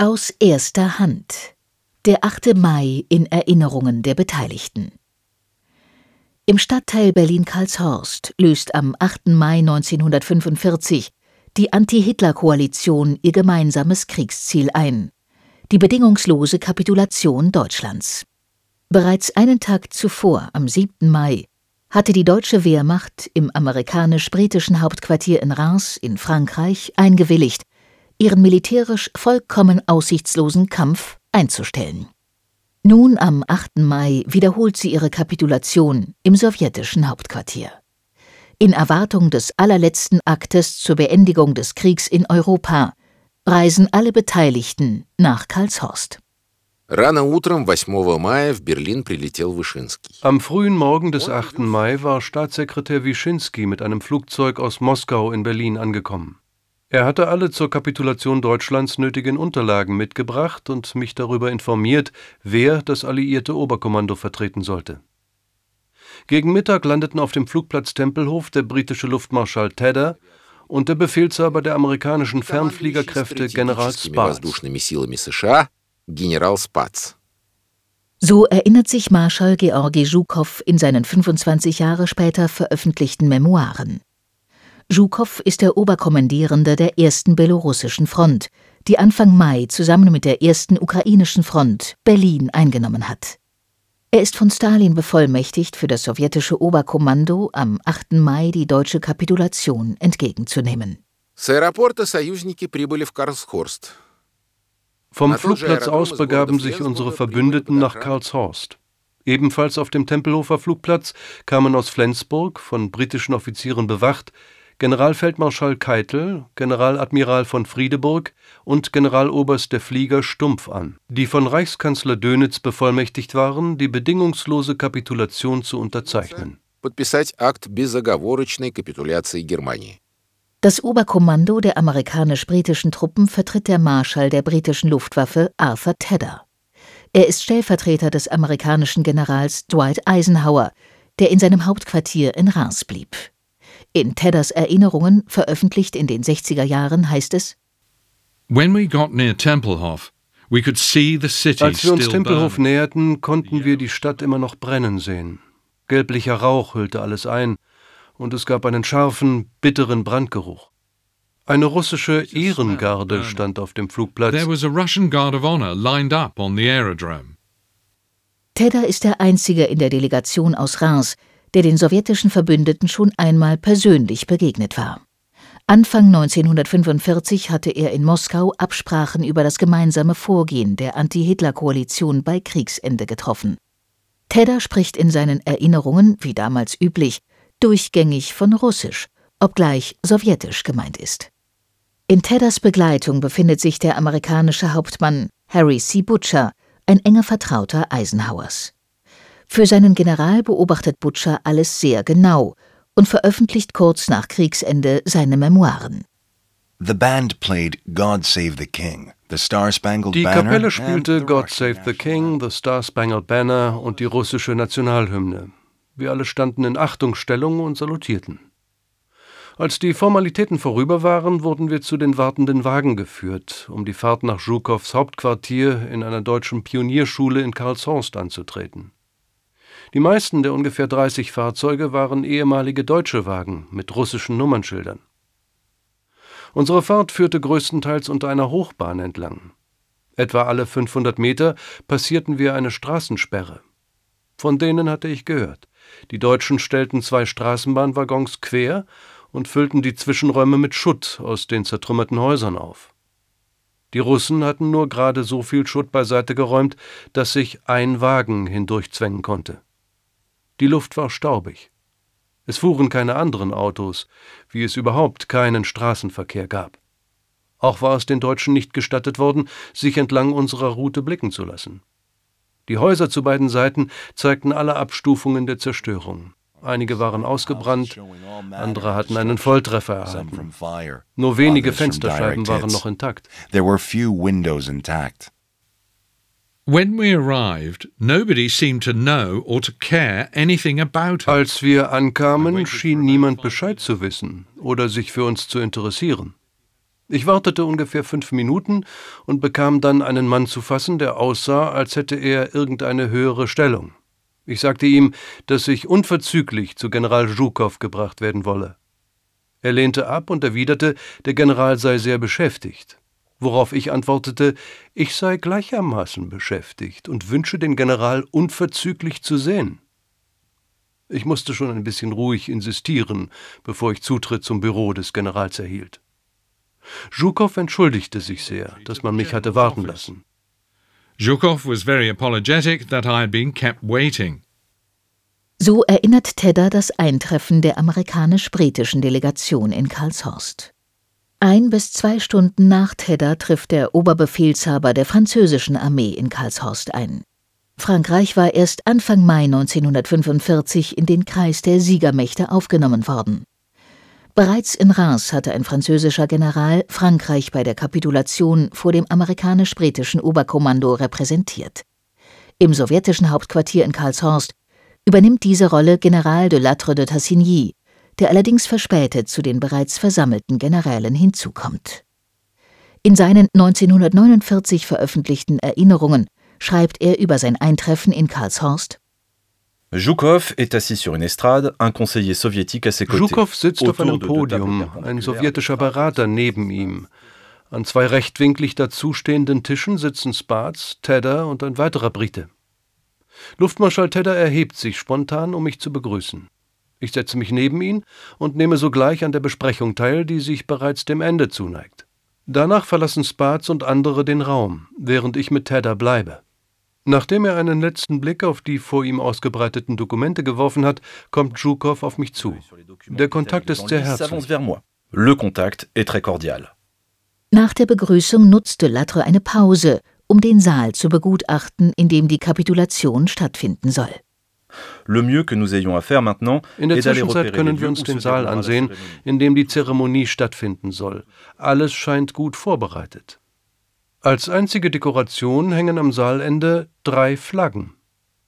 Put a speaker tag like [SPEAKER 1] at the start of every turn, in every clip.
[SPEAKER 1] Aus erster Hand. Der 8. Mai in Erinnerungen der Beteiligten. Im Stadtteil Berlin-Karlshorst löst am 8. Mai 1945 die Anti-Hitler-Koalition ihr gemeinsames Kriegsziel ein: die bedingungslose Kapitulation Deutschlands. Bereits einen Tag zuvor, am 7. Mai, hatte die deutsche Wehrmacht im amerikanisch-britischen Hauptquartier in Reims in Frankreich eingewilligt ihren militärisch vollkommen aussichtslosen Kampf einzustellen. Nun am 8. Mai wiederholt sie ihre Kapitulation im sowjetischen Hauptquartier. In Erwartung des allerletzten Aktes zur Beendigung des Kriegs in Europa reisen alle Beteiligten nach Karlshorst.
[SPEAKER 2] Am frühen Morgen des 8. Mai war Staatssekretär Wyszynski mit einem Flugzeug aus Moskau in Berlin angekommen. Er hatte alle zur Kapitulation Deutschlands nötigen Unterlagen mitgebracht und mich darüber informiert, wer das alliierte Oberkommando vertreten sollte. Gegen Mittag landeten auf dem Flugplatz Tempelhof der britische Luftmarschall Tedder und der Befehlshaber der amerikanischen Fernfliegerkräfte General
[SPEAKER 1] Spatz. So erinnert sich Marschall Georgi Zhukow in seinen 25 Jahre später veröffentlichten Memoiren. Zhukow ist der Oberkommandierende der ersten belorussischen Front, die Anfang Mai zusammen mit der ersten ukrainischen Front Berlin eingenommen hat. Er ist von Stalin bevollmächtigt, für das sowjetische Oberkommando am 8. Mai die deutsche Kapitulation entgegenzunehmen.
[SPEAKER 2] Vom Flugplatz aus begaben sich unsere Verbündeten nach Karlshorst. Ebenfalls auf dem Tempelhofer Flugplatz kamen aus Flensburg, von britischen Offizieren bewacht, Generalfeldmarschall Keitel, Generaladmiral von Friedeburg und Generaloberst der Flieger Stumpf an, die von Reichskanzler Dönitz bevollmächtigt waren, die bedingungslose Kapitulation zu unterzeichnen.
[SPEAKER 1] Das Oberkommando der amerikanisch-britischen Truppen vertritt der Marschall der britischen Luftwaffe Arthur Tedder. Er ist Stellvertreter des amerikanischen Generals Dwight Eisenhower, der in seinem Hauptquartier in Reims blieb. In Tedders Erinnerungen, veröffentlicht in den 60er Jahren, heißt es:
[SPEAKER 2] When we got near Tempelhof, we could see the city Als wir uns Tempelhof näherten, konnten wir die Stadt immer noch brennen sehen. Gelblicher Rauch hüllte alles ein, und es gab einen scharfen, bitteren Brandgeruch. Eine russische Ehrengarde stand auf dem Flugplatz. There was a Russian guard of honor lined up on the aerodrome.
[SPEAKER 1] Tedder ist der einzige in der Delegation aus Reims, der den sowjetischen Verbündeten schon einmal persönlich begegnet war. Anfang 1945 hatte er in Moskau Absprachen über das gemeinsame Vorgehen der Anti-Hitler-Koalition bei Kriegsende getroffen. Tedder spricht in seinen Erinnerungen, wie damals üblich, durchgängig von Russisch, obgleich Sowjetisch gemeint ist. In Tedders Begleitung befindet sich der amerikanische Hauptmann Harry C. Butcher, ein enger Vertrauter Eisenhowers. Für seinen General beobachtet Butcher alles sehr genau und veröffentlicht kurz nach Kriegsende seine Memoiren.
[SPEAKER 2] The band played God Save the King. Die Kapelle spielte God Save the King, The Star Spangled Banner und die russische Nationalhymne. Wir alle standen in Achtungsstellung und salutierten. Als die Formalitäten vorüber waren, wurden wir zu den wartenden Wagen geführt, um die Fahrt nach Zhukows Hauptquartier in einer deutschen Pionierschule in Karlshorst anzutreten. Die meisten der ungefähr 30 Fahrzeuge waren ehemalige deutsche Wagen mit russischen Nummernschildern. Unsere Fahrt führte größtenteils unter einer Hochbahn entlang. Etwa alle 500 Meter passierten wir eine Straßensperre. Von denen hatte ich gehört. Die Deutschen stellten zwei Straßenbahnwaggons quer und füllten die Zwischenräume mit Schutt aus den zertrümmerten Häusern auf. Die Russen hatten nur gerade so viel Schutt beiseite geräumt, dass sich ein Wagen hindurchzwängen konnte. Die Luft war staubig. Es fuhren keine anderen Autos, wie es überhaupt keinen Straßenverkehr gab. Auch war es den Deutschen nicht gestattet worden, sich entlang unserer Route blicken zu lassen. Die Häuser zu beiden Seiten zeigten alle Abstufungen der Zerstörung. Einige waren ausgebrannt, andere hatten einen Volltreffer erhalten. Nur wenige Fensterscheiben waren noch intakt. Als wir ankamen, schien niemand Bescheid zu wissen oder sich für uns zu interessieren. Ich wartete ungefähr fünf Minuten und bekam dann einen Mann zu fassen, der aussah, als hätte er irgendeine höhere Stellung. Ich sagte ihm, dass ich unverzüglich zu General Zhukow gebracht werden wolle. Er lehnte ab und erwiderte, der General sei sehr beschäftigt. Worauf ich antwortete, ich sei gleichermaßen beschäftigt und wünsche den General unverzüglich zu sehen. Ich musste schon ein bisschen ruhig insistieren, bevor ich Zutritt zum Büro des Generals erhielt. Zhukow entschuldigte sich sehr, dass man mich hatte warten lassen.
[SPEAKER 3] Zhukov was very apologetic that I had been kept waiting.
[SPEAKER 1] So erinnert Tedder das Eintreffen der amerikanisch-britischen Delegation in Karlshorst. Ein bis zwei Stunden nach Tedder trifft der Oberbefehlshaber der französischen Armee in Karlshorst ein. Frankreich war erst Anfang Mai 1945 in den Kreis der Siegermächte aufgenommen worden. Bereits in Reims hatte ein französischer General Frankreich bei der Kapitulation vor dem amerikanisch-britischen Oberkommando repräsentiert. Im sowjetischen Hauptquartier in Karlshorst übernimmt diese Rolle General de Latre de Tassigny, der allerdings verspätet zu den bereits versammelten Generälen hinzukommt. In seinen 1949 veröffentlichten Erinnerungen schreibt er über sein Eintreffen in Karlshorst
[SPEAKER 4] Zhukov est assis sur une estrade, un conseiller soviétique à ses côtés.
[SPEAKER 2] Zhukov sitzt auf einem Podium, ein sowjetischer Berater neben ihm. An zwei rechtwinklig dazustehenden Tischen sitzen Spatz, Tedder und ein weiterer Brite. Luftmarschall Tedder erhebt sich spontan, um mich zu begrüßen. Ich setze mich neben ihn und nehme sogleich an der Besprechung teil, die sich bereits dem Ende zuneigt. Danach verlassen Spatz und andere den Raum, während ich mit Tedder bleibe. Nachdem er einen letzten Blick auf die vor ihm ausgebreiteten Dokumente geworfen hat, kommt Zhukov auf mich zu. Der Kontakt ist sehr herzlich.
[SPEAKER 4] Le contact est très cordial.
[SPEAKER 1] Nach der Begrüßung nutzte Latre eine Pause, um den Saal zu begutachten, in dem die Kapitulation stattfinden soll.
[SPEAKER 2] In der Zwischenzeit können wir uns den Saal ansehen, in dem die Zeremonie stattfinden soll. Alles scheint gut vorbereitet. Als einzige Dekoration hängen am Saalende drei Flaggen.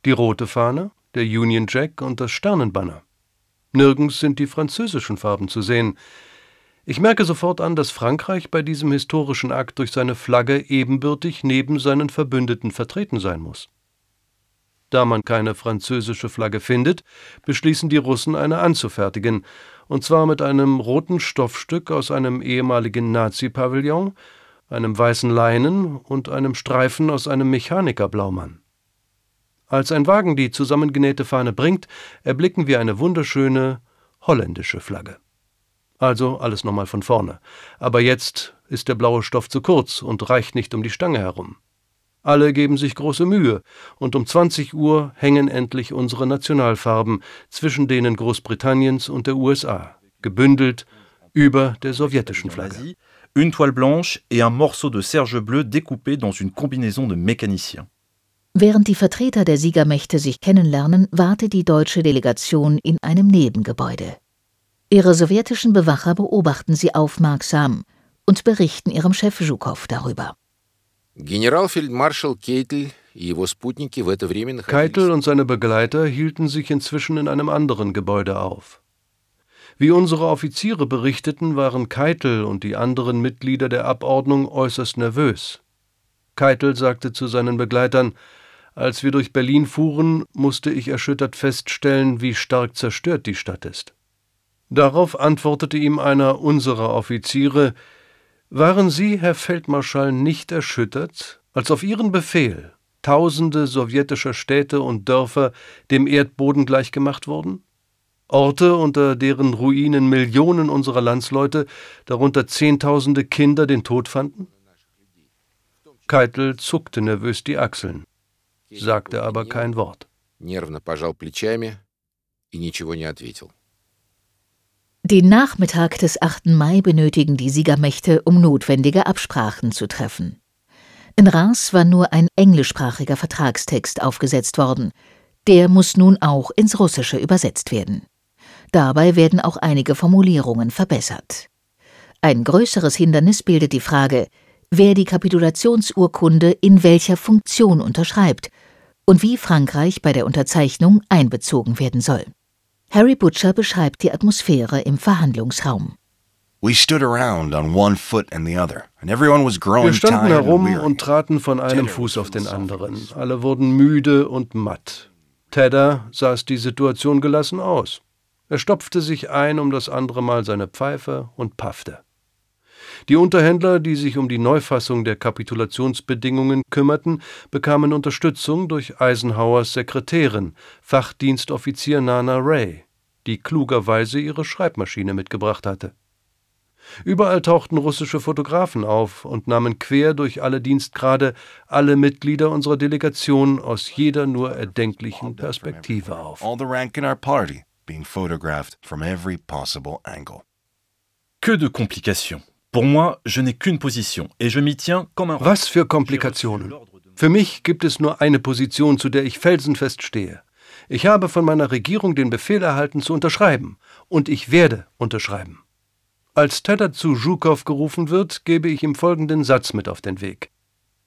[SPEAKER 2] Die rote Fahne, der Union Jack und das Sternenbanner. Nirgends sind die französischen Farben zu sehen. Ich merke sofort an, dass Frankreich bei diesem historischen Akt durch seine Flagge ebenbürtig neben seinen Verbündeten vertreten sein muss. Da man keine französische Flagge findet, beschließen die Russen eine anzufertigen, und zwar mit einem roten Stoffstück aus einem ehemaligen Nazi-Pavillon einem weißen Leinen und einem Streifen aus einem Mechanikerblaumann. Als ein Wagen die zusammengenähte Fahne bringt, erblicken wir eine wunderschöne holländische Flagge. Also alles nochmal von vorne. Aber jetzt ist der blaue Stoff zu kurz und reicht nicht um die Stange herum. Alle geben sich große Mühe, und um 20 Uhr hängen endlich unsere Nationalfarben zwischen denen Großbritanniens und der USA, gebündelt über der sowjetischen Flagge
[SPEAKER 4] une toile blanche et un morceau de serge bleu découpé dans une combinaison de mécaniciens.
[SPEAKER 1] Während die Vertreter der Siegermächte sich kennenlernen, wartet die deutsche Delegation in einem Nebengebäude. Ihre sowjetischen Bewacher beobachten sie aufmerksam und berichten ihrem Chef Zhukov darüber.
[SPEAKER 2] Generalfeldmarschall Keitel Keitel und seine Begleiter hielten sich inzwischen in einem anderen Gebäude auf. Wie unsere Offiziere berichteten, waren Keitel und die anderen Mitglieder der Abordnung äußerst nervös. Keitel sagte zu seinen Begleitern, als wir durch Berlin fuhren, musste ich erschüttert feststellen, wie stark zerstört die Stadt ist. Darauf antwortete ihm einer unserer Offiziere, waren Sie, Herr Feldmarschall, nicht erschüttert, als auf Ihren Befehl tausende sowjetischer Städte und Dörfer dem Erdboden gleichgemacht wurden? Orte, unter deren Ruinen Millionen unserer Landsleute, darunter Zehntausende Kinder, den Tod fanden? Keitel zuckte nervös die Achseln, sagte aber kein Wort.
[SPEAKER 1] Den Nachmittag des 8. Mai benötigen die Siegermächte, um notwendige Absprachen zu treffen. In Reims war nur ein englischsprachiger Vertragstext aufgesetzt worden. Der muss nun auch ins Russische übersetzt werden. Dabei werden auch einige Formulierungen verbessert. Ein größeres Hindernis bildet die Frage, wer die Kapitulationsurkunde in welcher Funktion unterschreibt und wie Frankreich bei der Unterzeichnung einbezogen werden soll. Harry Butcher beschreibt die Atmosphäre im Verhandlungsraum.
[SPEAKER 2] Wir standen herum und traten von einem Fuß auf den anderen. Alle wurden müde und matt. Tedder saß die Situation gelassen aus. Er stopfte sich ein um das andere Mal seine Pfeife und paffte. Die Unterhändler, die sich um die Neufassung der Kapitulationsbedingungen kümmerten, bekamen Unterstützung durch Eisenhowers Sekretärin, Fachdienstoffizier Nana Ray, die klugerweise ihre Schreibmaschine mitgebracht hatte. Überall tauchten russische Fotografen auf und nahmen quer durch alle Dienstgrade alle Mitglieder unserer Delegation aus jeder nur erdenklichen Perspektive auf.
[SPEAKER 4] Que de complications. Pour moi, je n'ai qu'une position et je m'y tiens comme un
[SPEAKER 2] Was für Komplikationen. Für mich gibt es nur eine Position, zu der ich felsenfest stehe. Ich habe von meiner Regierung den Befehl erhalten zu unterschreiben und ich werde unterschreiben. Als Tedder zu Zhukow gerufen wird, gebe ich ihm folgenden Satz mit auf den Weg.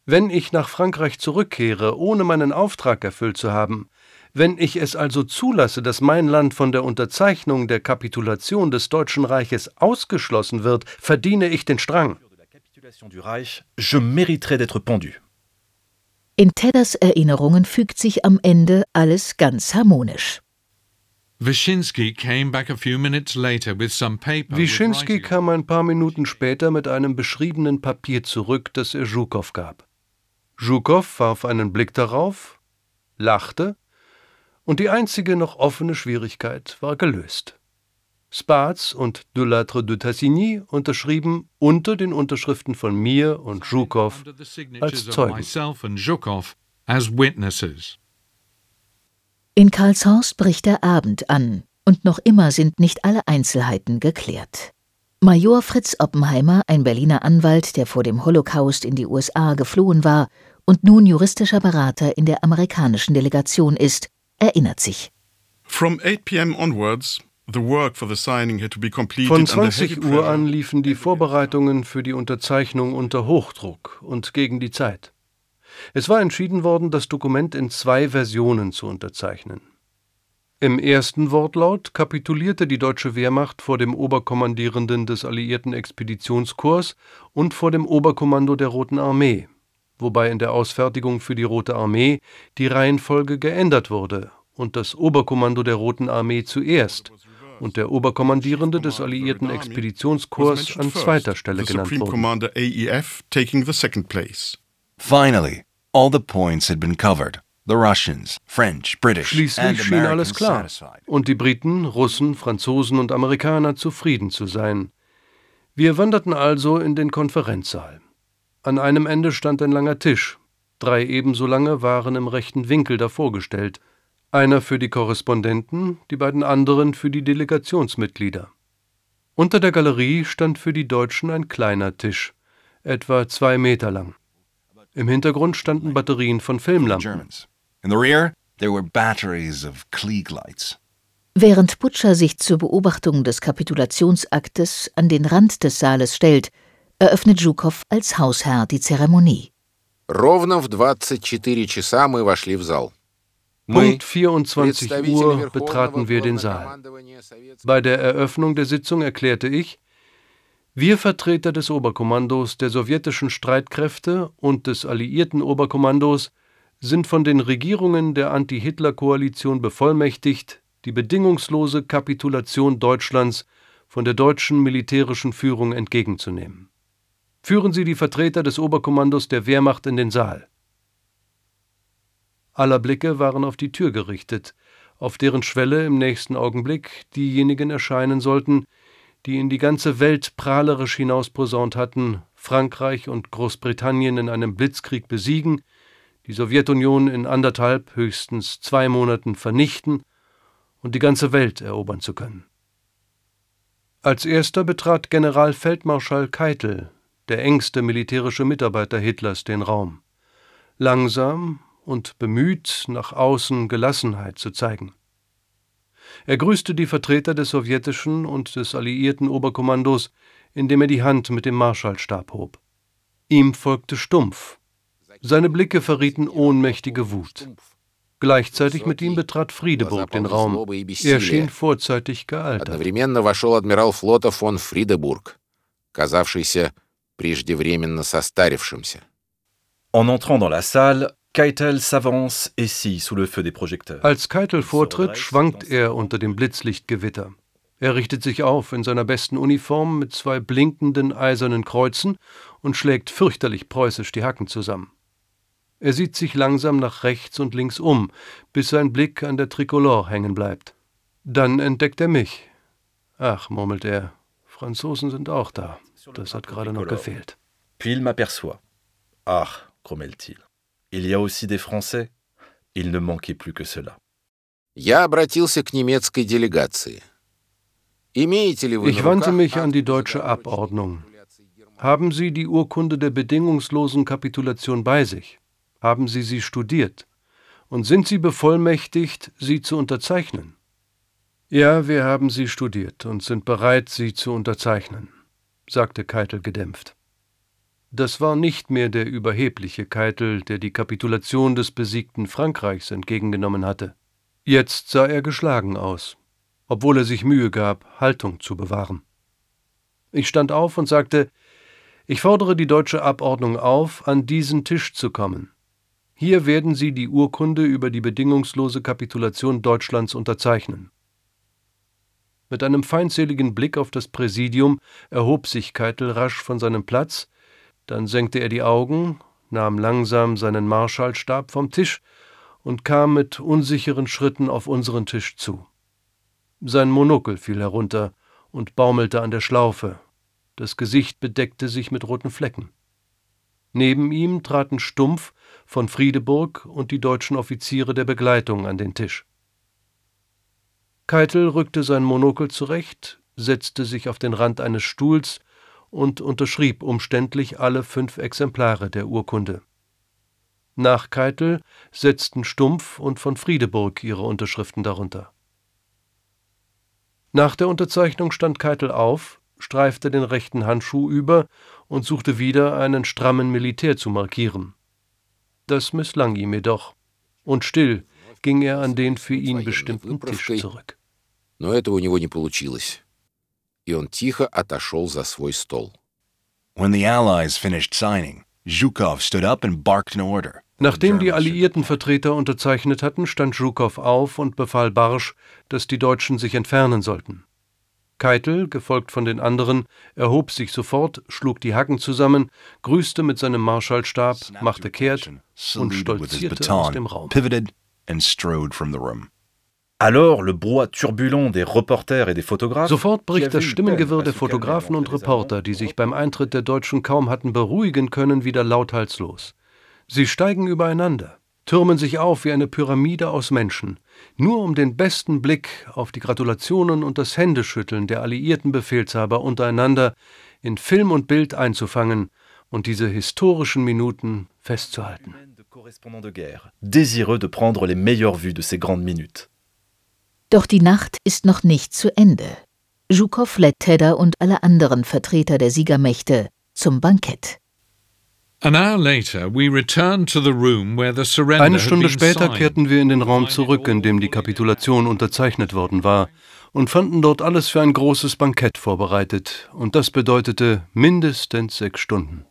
[SPEAKER 2] Wenn ich nach Frankreich zurückkehre, ohne meinen Auftrag erfüllt zu haben, wenn ich es also zulasse, dass mein Land von der Unterzeichnung der Kapitulation des Deutschen Reiches ausgeschlossen wird, verdiene ich den Strang.
[SPEAKER 1] In Tedders Erinnerungen fügt sich am Ende alles ganz harmonisch.
[SPEAKER 3] Wyszynski kam
[SPEAKER 2] ein paar Minuten später mit einem beschriebenen Papier zurück, das er Zhukow gab. Zhukow warf einen Blick darauf, lachte, und die einzige noch offene Schwierigkeit war gelöst. Spatz und Delattre de Tassigny unterschrieben unter den Unterschriften von mir und Zhukow als Zeugen.
[SPEAKER 1] In Karlshorst bricht der Abend an, und noch immer sind nicht alle Einzelheiten geklärt. Major Fritz Oppenheimer, ein Berliner Anwalt, der vor dem Holocaust in die USA geflohen war und nun juristischer Berater in der amerikanischen Delegation ist, erinnert sich.
[SPEAKER 2] From 8 p.m. onwards von 20 Uhr an liefen die Vorbereitungen für die Unterzeichnung unter Hochdruck und gegen die Zeit. Es war entschieden worden, das Dokument in zwei Versionen zu unterzeichnen. Im ersten Wortlaut kapitulierte die deutsche Wehrmacht vor dem Oberkommandierenden des alliierten Expeditionskorps und vor dem Oberkommando der Roten Armee, wobei in der Ausfertigung für die Rote Armee die Reihenfolge geändert wurde und das Oberkommando der Roten Armee zuerst und der Oberkommandierende des alliierten Expeditionskorps an zweiter Stelle genannt wurde. Finally, all the points had been covered. The Russians, French, British Schließlich schien alles klar und die Briten, Russen, Franzosen und Amerikaner zufrieden zu sein. Wir wanderten also in den Konferenzsaal. An einem Ende stand ein langer Tisch. Drei ebenso lange waren im rechten Winkel davor gestellt. Einer für die Korrespondenten, die beiden anderen für die Delegationsmitglieder. Unter der Galerie stand für die Deutschen ein kleiner Tisch, etwa zwei Meter lang. Im Hintergrund standen Batterien von Filmlampen.
[SPEAKER 1] Während Butcher sich zur Beobachtung des Kapitulationsaktes an den Rand des Saales stellt, eröffnet Zhukow als Hausherr die Zeremonie.
[SPEAKER 2] Punkt 24 Uhr betraten wir den Saal. Bei der Eröffnung der Sitzung erklärte ich, wir Vertreter des Oberkommandos der sowjetischen Streitkräfte und des alliierten Oberkommandos sind von den Regierungen der Anti-Hitler-Koalition bevollmächtigt, die bedingungslose Kapitulation Deutschlands von der deutschen militärischen Führung entgegenzunehmen. Führen Sie die Vertreter des Oberkommandos der Wehrmacht in den Saal. Aller Blicke waren auf die Tür gerichtet, auf deren Schwelle im nächsten Augenblick diejenigen erscheinen sollten, die in die ganze Welt prahlerisch hinausposaunt hatten, Frankreich und Großbritannien in einem Blitzkrieg besiegen, die Sowjetunion in anderthalb, höchstens zwei Monaten vernichten und die ganze Welt erobern zu können. Als erster betrat Generalfeldmarschall Keitel, der engste militärische Mitarbeiter Hitlers, den Raum. Langsam und bemüht, nach außen Gelassenheit zu zeigen. Er grüßte die Vertreter des sowjetischen und des alliierten Oberkommandos, indem er die Hand mit dem Marschallstab hob. Ihm folgte Stumpf. Seine Blicke verrieten ohnmächtige Wut. Gleichzeitig mit ihm betrat Friedeburg den Raum. Er schien vorzeitig gealtert.
[SPEAKER 5] казавшийся преждевременно состарившимся.
[SPEAKER 4] En entrant dans la salle, Keitel s'avance et scie sous le feu des projecteurs.
[SPEAKER 2] Als Keitel vortritt, schwankt er unter dem Blitzlichtgewitter. Er richtet sich auf in seiner besten Uniform mit zwei blinkenden eisernen Kreuzen und schlägt fürchterlich preußisch die Hacken zusammen. Er sieht sich langsam nach rechts und links um, bis sein Blick an der Tricolore hängen bleibt. Dann entdeckt er mich. Ach, murmelt er, Franzosen sind auch da. Das hat gerade noch gefehlt.
[SPEAKER 4] Puis il m'aperçoit. Ach, grommelle-t-il. Il y a aussi des Français. Il ne manquait plus que cela.
[SPEAKER 5] Я обратился к немецкой делегации.
[SPEAKER 2] Ich wandte mich an die deutsche Abordnung. Haben Sie die Urkunde der bedingungslosen Kapitulation bei sich? Haben Sie sie studiert? Und sind Sie bevollmächtigt, sie zu unterzeichnen? Ja, wir haben sie studiert und sind bereit, sie zu unterzeichnen, sagte Keitel gedämpft. Das war nicht mehr der überhebliche Keitel, der die Kapitulation des besiegten Frankreichs entgegengenommen hatte. Jetzt sah er geschlagen aus obwohl er sich Mühe gab, Haltung zu bewahren. Ich stand auf und sagte, ich fordere die deutsche Abordnung auf, an diesen Tisch zu kommen. Hier werden Sie die Urkunde über die bedingungslose Kapitulation Deutschlands unterzeichnen. Mit einem feindseligen Blick auf das Präsidium erhob sich Keitel rasch von seinem Platz, dann senkte er die Augen, nahm langsam seinen Marschallstab vom Tisch und kam mit unsicheren Schritten auf unseren Tisch zu. Sein Monokel fiel herunter und baumelte an der Schlaufe. Das Gesicht bedeckte sich mit roten Flecken. Neben ihm traten Stumpf, von Friedeburg und die deutschen Offiziere der Begleitung an den Tisch. Keitel rückte sein Monokel zurecht, setzte sich auf den Rand eines Stuhls und unterschrieb umständlich alle fünf Exemplare der Urkunde. Nach Keitel setzten Stumpf und von Friedeburg ihre Unterschriften darunter. Nach der Unterzeichnung stand Keitel auf, streifte den rechten Handschuh über und suchte wieder einen strammen Militär zu markieren. Das misslang ihm jedoch, und still ging er an den für ihn bestimmten Tisch zurück
[SPEAKER 5] Но это у него не получилось, и он тихо отошел за свой стол.
[SPEAKER 6] When the Allies finished signing, Zhukov stood up and barked an order.
[SPEAKER 2] Nachdem die alliierten Vertreter unterzeichnet hatten, stand Zhukow auf und befahl Barsch, dass die Deutschen sich entfernen sollten. Keitel, gefolgt von den anderen, erhob sich sofort, schlug die Hacken zusammen, grüßte mit seinem Marschallstab, machte kehrt und stolzierte aus dem Raum.
[SPEAKER 4] Alors le brouhaha turbulent des reporters et des photographes
[SPEAKER 2] Sofort bricht das Stimmengewirr der Fotografen und Reporter, die sich beim Eintritt der Deutschen kaum hatten beruhigen können, wieder lauthals los. Sie steigen übereinander, türmen sich auf wie eine Pyramide aus Menschen, nur um den besten Blick auf die Gratulationen und das Händeschütteln der alliierten Befehlshaber untereinander in Film und Bild einzufangen und diese historischen Minuten festzuhalten.
[SPEAKER 4] désireux de prendre les meilleures vues de ces grandes minutes.
[SPEAKER 1] Doch die Nacht ist noch nicht zu Ende. Zhukow lädt Tedder und alle anderen Vertreter der Siegermächte zum Bankett.
[SPEAKER 3] Eine
[SPEAKER 2] Stunde später kehrten wir in den Raum zurück, in dem die Kapitulation unterzeichnet worden war, und fanden dort alles für ein großes Bankett vorbereitet, und das bedeutete mindestens sechs Stunden.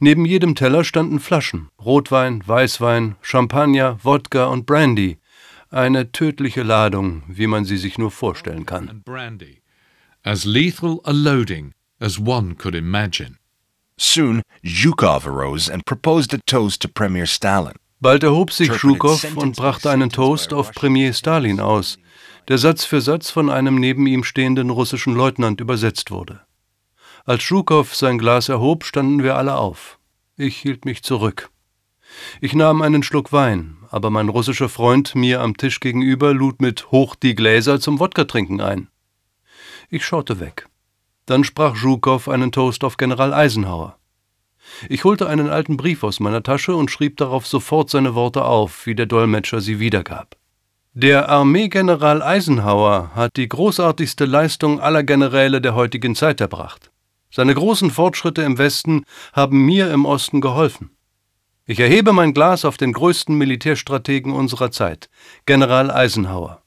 [SPEAKER 2] Neben jedem Teller standen Flaschen, Rotwein, Weißwein, Champagner, Wodka und Brandy, eine tödliche Ladung, wie man sie sich nur vorstellen kann.
[SPEAKER 3] As lethal a loading as one could imagine.
[SPEAKER 6] Soon, Zhukov arose and proposed a toast to Premier Stalin.
[SPEAKER 2] Bald erhob sich Zhukov und brachte einen Toast auf Premier Stalin aus, der Satz für Satz von einem neben ihm stehenden russischen Leutnant übersetzt wurde. Als Zhukov sein Glas erhob, standen wir alle auf. Ich hielt mich zurück. Ich nahm einen Schluck Wein, aber mein russischer Freund mir am Tisch gegenüber lud mit Hoch die Gläser zum Wodka-Trinken ein. Ich schaute weg. Dann sprach Zhukov einen Toast auf General Eisenhower. Ich holte einen alten Brief aus meiner Tasche und schrieb darauf sofort seine Worte auf, wie der Dolmetscher sie wiedergab. Der Armeegeneral Eisenhower hat die großartigste Leistung aller Generäle der heutigen Zeit erbracht. Seine großen Fortschritte im Westen haben mir im Osten geholfen. Ich erhebe mein Glas auf den größten Militärstrategen unserer Zeit, General Eisenhower.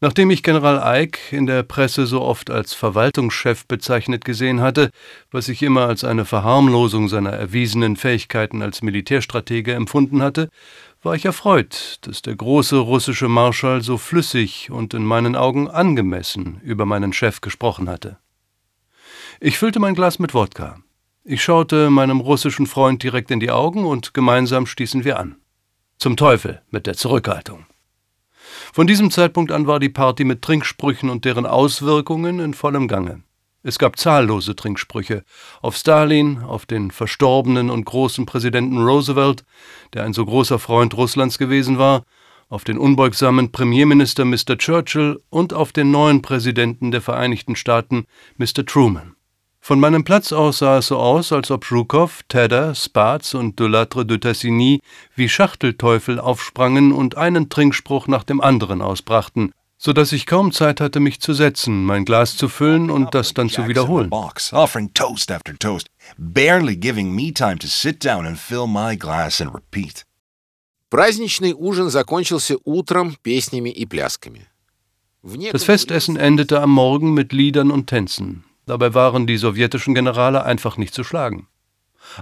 [SPEAKER 2] Nachdem ich General Eick in der Presse so oft als Verwaltungschef bezeichnet gesehen hatte, was ich immer als eine Verharmlosung seiner erwiesenen Fähigkeiten als Militärstratege empfunden hatte, war ich erfreut, dass der große russische Marschall so flüssig und in meinen Augen angemessen über meinen Chef gesprochen hatte. Ich füllte mein Glas mit Wodka. Ich schaute meinem russischen Freund direkt in die Augen und gemeinsam stießen wir an. Zum Teufel mit der Zurückhaltung. Von diesem Zeitpunkt an war die Party mit Trinksprüchen und deren Auswirkungen in vollem Gange. Es gab zahllose Trinksprüche auf Stalin, auf den verstorbenen und großen Präsidenten Roosevelt, der ein so großer Freund Russlands gewesen war, auf den unbeugsamen Premierminister Mr. Churchill und auf den neuen Präsidenten der Vereinigten Staaten Mr. Truman. Von meinem Platz aus sah es so aus, als ob Zhukov, Tedder, Spatz und Delattre de Tassigny wie Schachtelteufel aufsprangen und einen Trinkspruch nach dem anderen ausbrachten, so dass ich kaum Zeit hatte, mich zu setzen, mein Glas zu füllen und das dann zu wiederholen.
[SPEAKER 6] offering toast after toast, barely giving me time to sit down and fill my glass and repeat.
[SPEAKER 5] Праздничный ужин закончился утром песнями и плясками.
[SPEAKER 2] Das Festessen endete am Morgen mit Liedern und Tänzen. Dabei waren die sowjetischen Generale einfach nicht zu schlagen.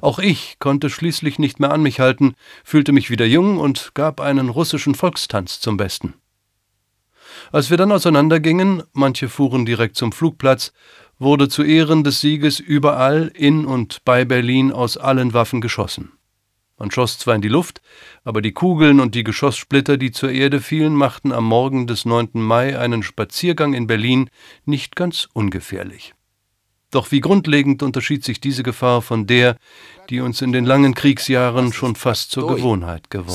[SPEAKER 2] Auch ich konnte schließlich nicht mehr an mich halten, fühlte mich wieder jung und gab einen russischen Volkstanz zum Besten. Als wir dann auseinandergingen, manche fuhren direkt zum Flugplatz, wurde zu Ehren des Sieges überall in und bei Berlin aus allen Waffen geschossen. Man schoss zwar in die Luft, aber die Kugeln und die Geschosssplitter, die zur Erde fielen, machten am Morgen des 9. Mai einen Spaziergang in Berlin nicht ganz ungefährlich. Doch wie grundlegend unterschied sich diese Gefahr von der, die uns in den langen Kriegsjahren schon fast zur Gewohnheit geworden war.